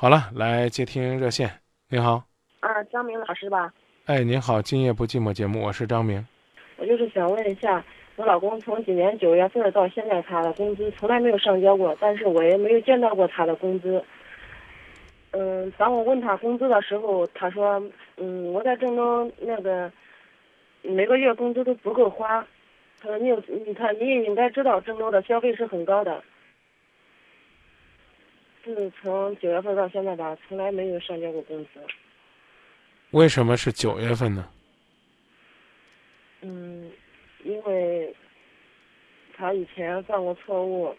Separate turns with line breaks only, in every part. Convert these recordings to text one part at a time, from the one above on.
好了，来接听热线。你好，
啊，张明老师吧？
哎，您好，今夜不寂寞节目，我是张明。
我就是想问一下，我老公从今年九月份到现在，他的工资从来没有上交过，但是我也没有见到过他的工资。嗯，当我问他工资的时候，他说，嗯，我在郑州那个每个月工资都不够花。他说你有，你看你也应该知道郑州的消费是很高的。是从九月份到现在吧，从来没有上交过工资。
为什么是九月份呢？
嗯，因为他以前犯过错误，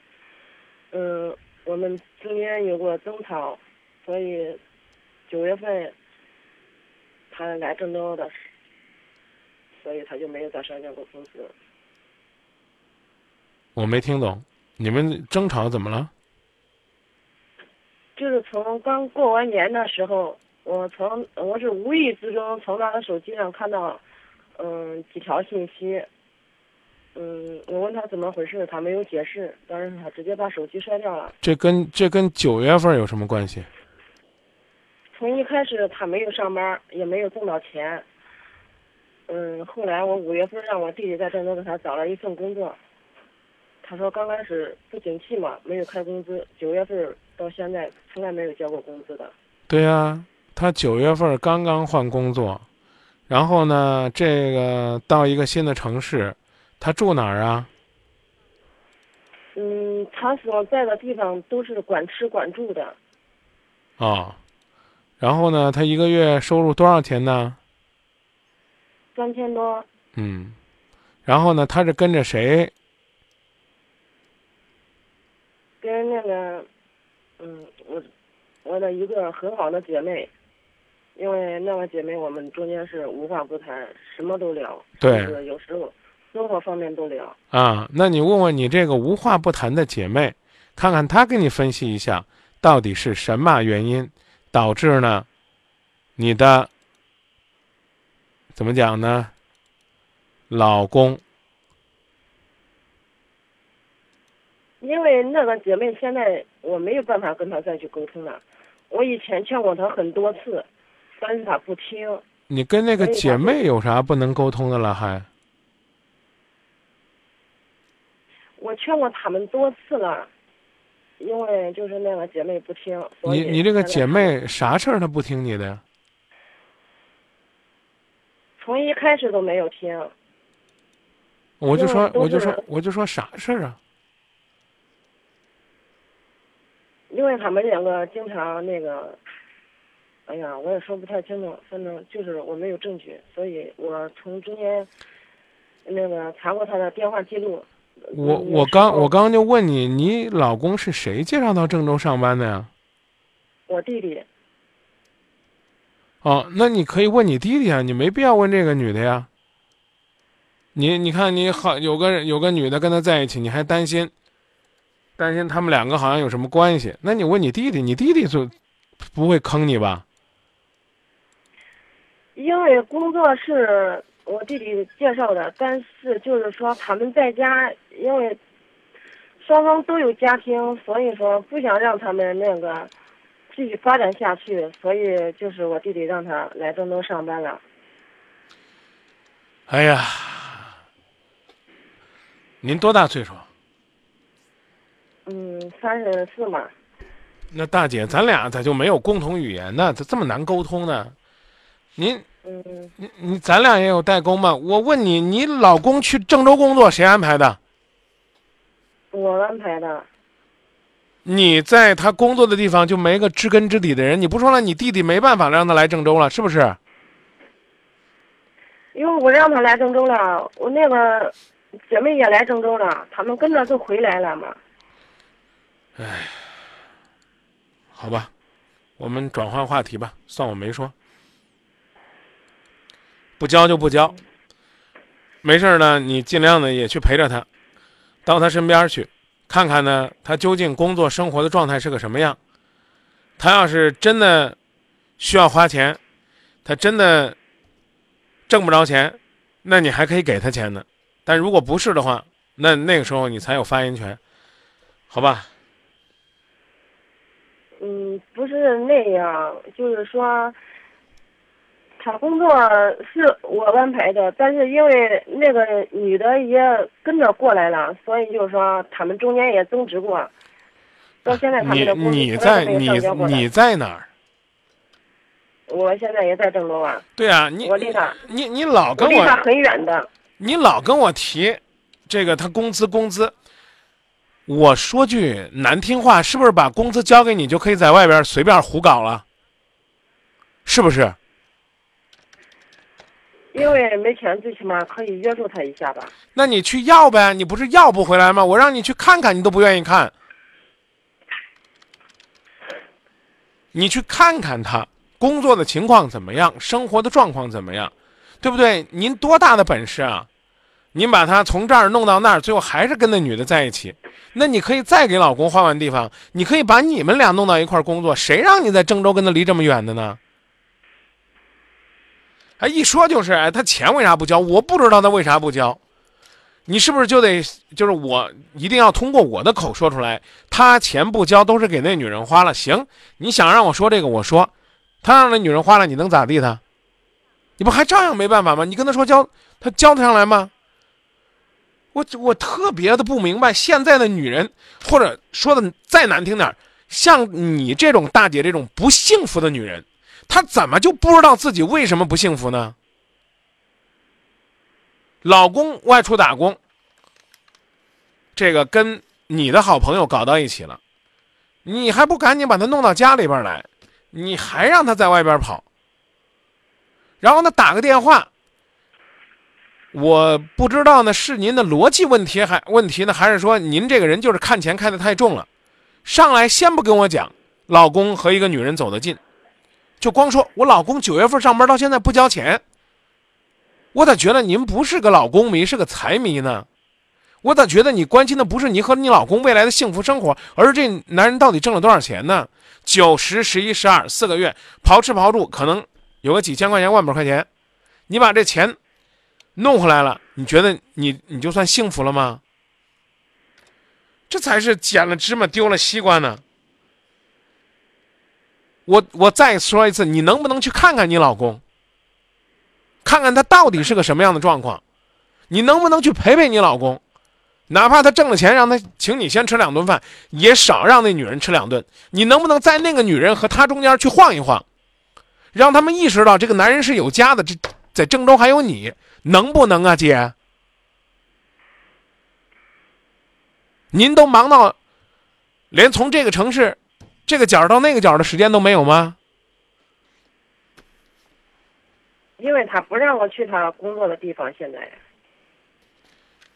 嗯，我们中间有过争吵，所以九月份他来郑州的，所以他就没有再上交过工资。
我没听懂，你们争吵怎么了？
就是从刚过完年的时候，我从我是无意之中从他的手机上看到，嗯，几条信息。嗯，我问他怎么回事，他没有解释，当时他直接把手机摔掉了。
这跟这跟九月份有什么关系？
从一开始他没有上班，也没有挣到钱。嗯，后来我五月份让我弟弟在郑州给他找了一份工作。他说刚开始不景气嘛，没有开工资，九月份。到现在从来没有交过工资的。
对呀，他九月份刚刚换工作，然后呢，这个到一个新的城市，他住哪儿啊？
嗯，他所在的地方都是管吃管住的。
啊，然后呢，他一个月收入多少钱呢？
三千多。
嗯，然后呢，他是跟着谁？
跟那个。嗯，我我的一个很好的姐妹，因为那个姐妹我们中间是无话不谈，什么都聊。
对，
有时候生活方面都聊。
啊，那你问问你这个无话不谈的姐妹，看看她给你分析一下，到底是什么原因导致呢？你的怎么讲呢？老公。
因为那个姐妹现在我没有办法跟她再去沟通了，我以前劝过她很多次，但是她不听。
你跟那个姐妹有啥不能沟通的了还？
我劝过他们多次了，因为就是那个姐妹不听。
你你这个姐妹啥事儿她不听你的呀？
从一开始都没有听。
我就说我就说我就说啥事儿啊？
因为他们两个经常那个，哎呀，我也说不太清楚，反正就是我没有证据，所以我从中间那个查过他的电话记录。
我我刚我刚刚就问你，你老公是谁介绍到郑州上班的呀？
我弟弟。
哦，那你可以问你弟弟啊，你没必要问这个女的呀。你你看你好有个有个女的跟他在一起，你还担心？担心他们两个好像有什么关系？那你问你弟弟，你弟弟就不会坑你吧？
因为工作是我弟弟介绍的，但是就是说他们在家，因为双方都有家庭，所以说不想让他们那个继续发展下去，所以就是我弟弟让他来郑州上班了。
哎呀，您多大岁数？
嗯，三十四嘛。
那大姐，咱俩咋就没有共同语言呢？咋这么难沟通呢？您，
嗯，
你你，咱俩也有代沟吗？我问你，你老公去郑州工作谁安排的？
我安排的。
你在他工作的地方就没个知根知底的人？你不说了，你弟弟没办法让他来郑州了，是不是？
因为我让他来郑州了，我那个姐妹也来郑州了，他们跟着就回来了嘛。
唉，好吧，我们转换话题吧，算我没说。不交就不交，没事呢，你尽量的也去陪着他，到他身边去，看看呢，他究竟工作生活的状态是个什么样。他要是真的需要花钱，他真的挣不着钱，那你还可以给他钱呢。但如果不是的话，那那个时候你才有发言权，好吧？
嗯，不是那样，就是说，他工作是我安排的，但是因为那个女的也跟着过来了，所以就是说他们中间也争执过。到现在他们
你
的工资
你
从来
在你你在哪儿？
我现在也在郑州啊，
对啊，你
我离他
你你老
我
跟我
离他很远的。
你老跟我提这个他工资工资，我说句难听话，是不是把工资交给你就可以在外边随便胡搞了？是不是？
因为没钱，最起码可以约束他一下吧。
那你去要呗，你不是要不回来吗？我让你去看看，你都不愿意看。你去看看他工作的情况怎么样，生活的状况怎么样，对不对？您多大的本事啊！您把他从这儿弄到那儿，最后还是跟那女的在一起，那你可以再给老公换换地方，你可以把你们俩弄到一块儿工作，谁让你在郑州跟他离这么远的呢？哎，一说就是，哎，他钱为啥不交？我不知道他为啥不交。你是不是就得就是我一定要通过我的口说出来？他钱不交都是给那女人花了。行，你想让我说这个，我说，他让那女人花了，你能咋地他？你不还照样没办法吗？你跟他说交，他交得上来吗？我我特别的不明白，现在的女人，或者说的再难听点，像你这种大姐这种不幸福的女人，她怎么就不知道自己为什么不幸福呢？老公外出打工，这个跟你的好朋友搞到一起了，你还不赶紧把他弄到家里边来？你还让他在外边跑，然后呢打个电话，我不知道呢是您的逻辑问题还问题呢，还是说您这个人就是看钱看得太重了？上来先不跟我讲，老公和一个女人走得近，就光说我老公九月份上班到现在不交钱。我咋觉得您不是个老公迷，是个财迷呢？我咋觉得你关心的不是你和你老公未来的幸福生活，而是这男人到底挣了多少钱呢？九十、十一、十二四个月，刨吃刨住，可能有个几千块钱、万把块钱，你把这钱弄回来了，你觉得你你就算幸福了吗？这才是捡了芝麻丢了西瓜呢。我我再说一次，你能不能去看看你老公？看看他到底是个什么样的状况，你能不能去陪陪你老公？哪怕他挣了钱，让他请你先吃两顿饭，也少让那女人吃两顿。你能不能在那个女人和他中间去晃一晃，让他们意识到这个男人是有家的？这在郑州还有你，能不能啊，姐？您都忙到连从这个城市这个角到那个角的时间都没有吗？
因为他不让我去他工作的地方，现在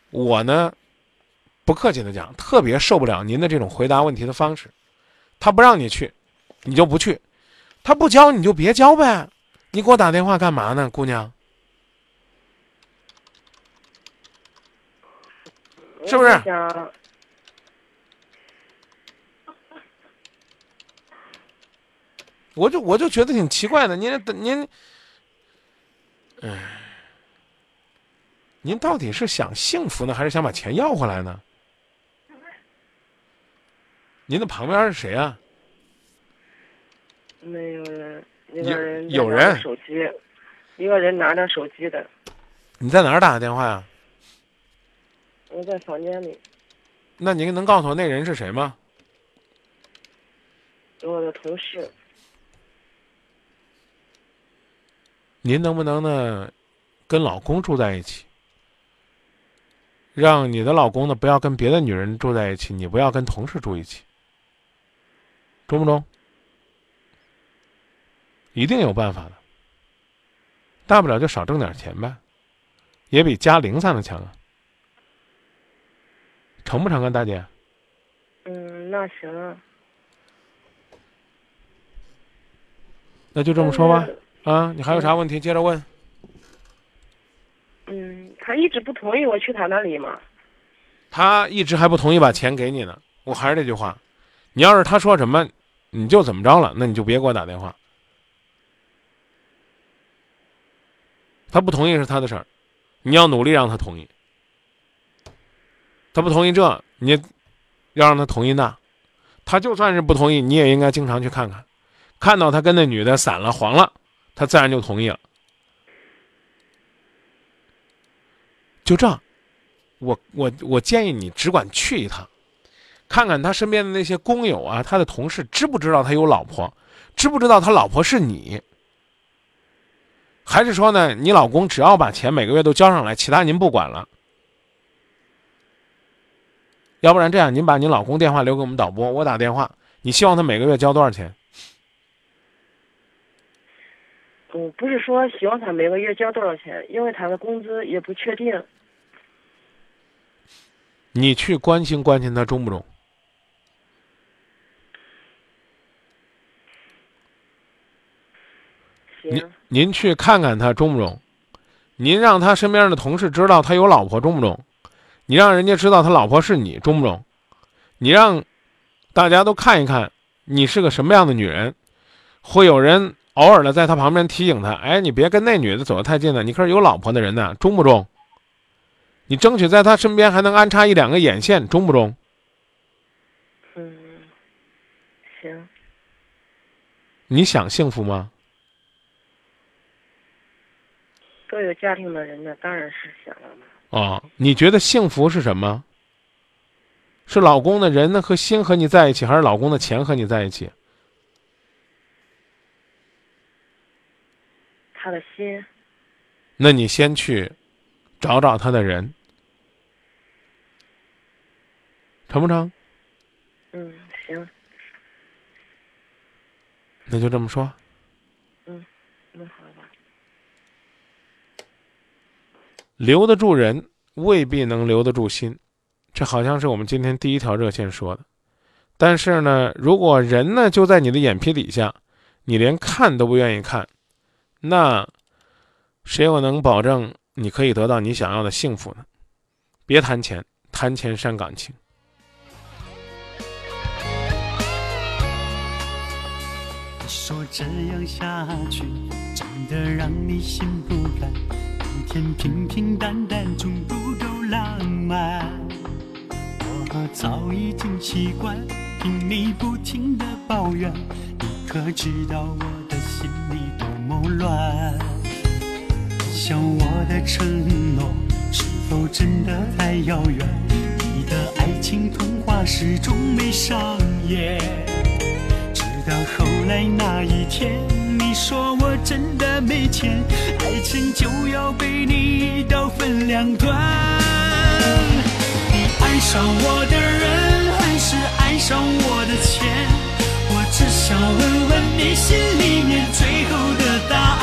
我呢，不客气的讲，特别受不了您的这种回答问题的方式。他不让你去，你就不去；他不教，你就别教呗。你给我打电话干嘛呢，姑娘？是不是
我
就我就觉得挺奇怪的，您您，哎，您到底是想幸福呢，还是想把钱要回来呢？您的旁边是谁啊？
没有人，一
有
个人
有人。
手机，一个人拿着手机的，
你在哪儿打的电话呀、
我在房间里，
那您能告诉我那人是谁吗？
我的同事，
您能不能呢，跟老公住在一起，让你的老公呢不要跟别的女人住在一起，你不要跟同事住一起，中不中？一定有办法的，大不了就少挣点钱呗，也比加零散的强啊，成不成啊，大姐？
嗯，那行啊，
那就这么说吧。啊，你还有啥问题接着问？
嗯，他一直不同意我去他那里嘛。
他一直还不同意把钱给你呢。我还是这句话，你要是他说什么，你就怎么着了，那你就别给我打电话。他不同意是他的事儿，你要努力让他同意。他不同意这，你要让他同意那，他就算是不同意，你也应该经常去看看，看到他跟那女的散了黄了，他自然就同意了。就这样，我我我建议你只管去一趟，看看他身边的那些工友啊，他的同事知不知道他有老婆，知不知道他老婆是你。还是说呢，你老公只要把钱每个月都交上来，其他您不管了？要不然这样，您把您老公电话留给我们导播，我打电话。你希望他每个月交多少钱？
我不是说希望他每个月交多少钱，因为他的工资也不确定。
你去关心关心他中不中？您您去看看他中不中？您让他身边的同事知道他有老婆中不中？你让人家知道他老婆是你中不中？你让大家都看一看你是个什么样的女人？会有人偶尔的在他旁边提醒他：哎，你别跟那女的走得太近了，你可是有老婆的人呢，中不中？你争取在他身边还能安插一两个眼线，中不中？
嗯，行。
你想幸福吗？
都有家庭的人呢，当然是想了嘛。
哦，你觉得幸福是什么？是老公的人呢和心和你在一起，还是老公的钱和你在一起？
他的心。
那你先去找找他的人，成不成？
嗯，行。
那就这么说。
嗯，那好吧。
留得住人，未必能留得住心，这好像是我们今天第一条热线说的。但是呢，如果人呢就在你的眼皮底下，你连看都不愿意看，那谁又能保证你可以得到你想要的幸福呢？别谈钱，谈钱伤感情。
说这样下去，真的让你心不甘。天平平淡淡中不够浪漫，我早已经习惯听你不停的抱怨，你可知道我的心里多么乱？想我的承诺是否真的太遥远？你的爱情童话始终没上演，直到后来那一天。你说我真的没钱，爱情就要被你一刀分两段。你爱上我的人，还是爱上我的钱？我只想问问你心里面最后的答案。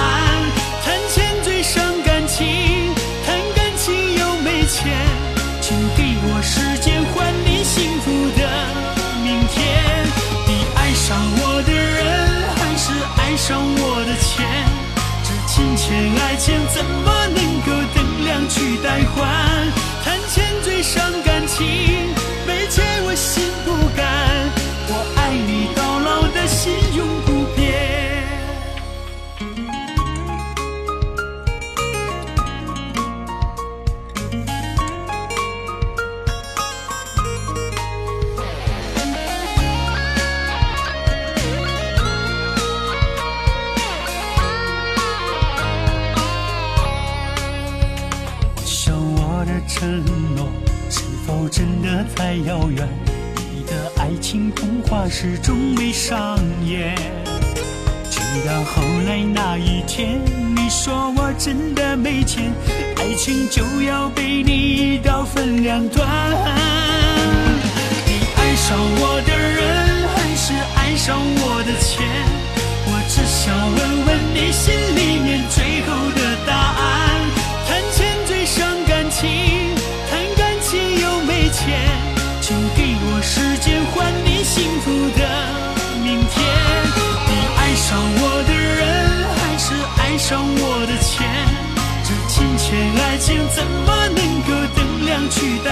始终没上演。直到后来那一天，你说我真的没钱，爱情就要被你一刀分两段。你爱上我的人，还是爱上我的钱？我只想问问你心里面最后的答案。情怎么能够等量取代？